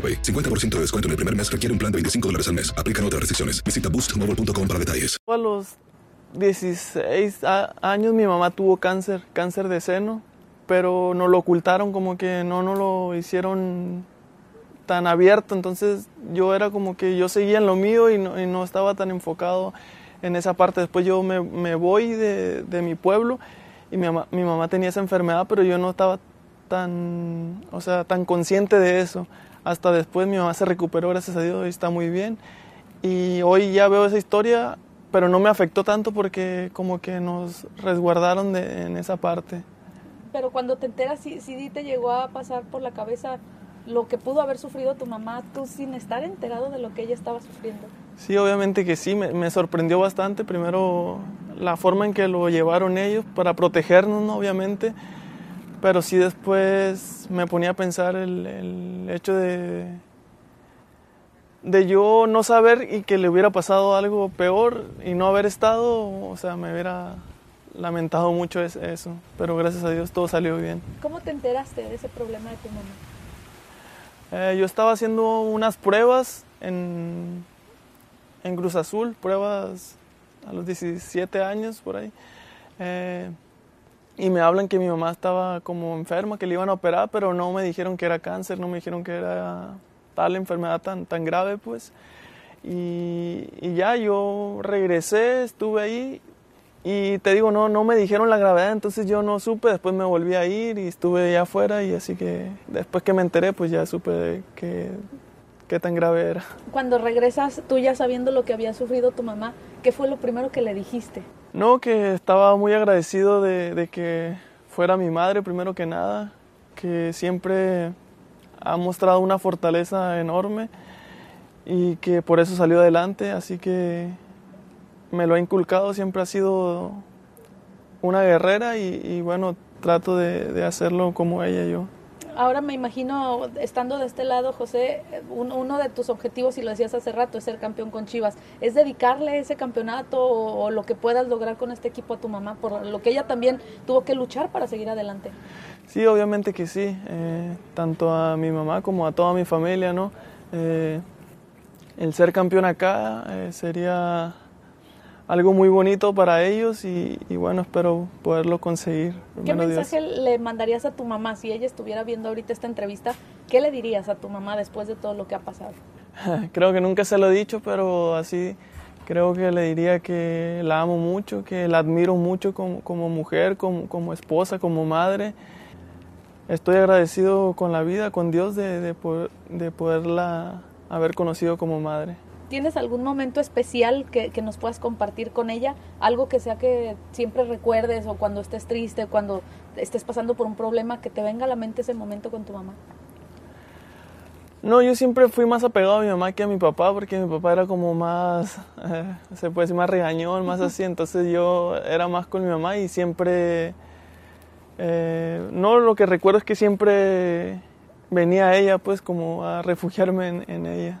AroPay. 50% de descuento en el primer mes requiere un plan de 25 dólares al mes. Aplican otras restricciones. Visita boostmobile.com para detalles. A los 16 a- años mi mamá tuvo cáncer, cáncer de seno, pero no lo ocultaron, como que no nos lo hicieron tan abierto, entonces yo era como que yo seguía en lo mío y no, y no estaba tan enfocado en esa parte. Después yo me, me voy de, de mi pueblo y mi mi mamá tenía esa enfermedad, pero yo no estaba tan, o sea, tan consciente de eso. Hasta después mi mamá se recuperó, gracias a Dios, y está muy bien. Y hoy ya veo esa historia, pero no me afectó tanto porque como que nos resguardaron de, en esa parte. Pero cuando te enteras, sí, sí te llegó a pasar por la cabeza lo que pudo haber sufrido tu mamá, tú sin estar enterado de lo que ella estaba sufriendo. Sí, obviamente que sí, me, me sorprendió bastante. Primero la forma en que lo llevaron ellos para protegernos, ¿no? obviamente. Pero sí después me ponía a pensar el, el hecho de, de yo no saber y que le hubiera pasado algo peor y no haber estado, o sea, me hubiera lamentado mucho es- eso. Pero gracias a Dios todo salió bien. ¿Cómo te enteraste de ese problema de tu mamá? Eh, yo estaba haciendo unas pruebas en, en Cruz Azul, pruebas a los 17 años por ahí. Eh, y me hablan que mi mamá estaba como enferma, que le iban a operar, pero no me dijeron que era cáncer, no me dijeron que era tal enfermedad tan, tan grave, pues. Y, ya yo regresé, estuve ahí y te digo, no, no me dijeron la gravedad, entonces yo no supe, después me volví a ir y estuve allá afuera y así que después que me enteré, pues ya supe que, qué tan grave era. Cuando regresas, tú ya sabiendo lo que había sufrido tu mamá, ¿qué fue lo primero que le dijiste? No, que estaba muy agradecido de, de que fuera mi madre primero que nada, que siempre ha mostrado una fortaleza enorme y que por eso salió adelante, así que me lo ha inculcado, siempre ha sido una guerrera y, bueno, trato de, de hacerlo como ella yo. Ahora me imagino, estando de este lado, José, un- uno de tus objetivos, y lo decías hace rato, es ser campeón con Chivas. ¿Es dedicarle ese campeonato o, o lo que puedas lograr con este equipo a tu mamá, por lo que ella también tuvo que luchar para seguir adelante? Sí, obviamente que sí, eh, tanto a mi mamá como a toda mi familia, ¿no? Eh, el ser campeón acá eh, sería algo muy bonito para ellos y, y bueno, espero poderlo conseguir. ¿Qué primero Dios. mensaje le mandarías a tu mamá si ella estuviera viendo ahorita esta entrevista? ¿Qué le dirías a tu mamá después de todo lo que ha pasado? creo que nunca se lo he dicho, pero así creo que le diría que la amo mucho, que la admiro mucho como, como mujer, como, como esposa, como madre. Estoy agradecido con la vida, con Dios, de, de, de poderla haber conocido como madre. ¿Tienes algún momento especial que, que, nos puedas compartir con ella? Algo que sea que siempre recuerdes o cuando estés triste, cuando estés pasando por un problema, que te venga a la mente ese momento con tu mamá. No, yo siempre fui más apegado a mi mamá que a mi papá, porque mi papá era como más, eh, se puede decir, más regañón, más así. Entonces yo era más con mi mamá y siempre, eh, no, lo que recuerdo es que siempre venía ella, pues, como a refugiarme en, en ella.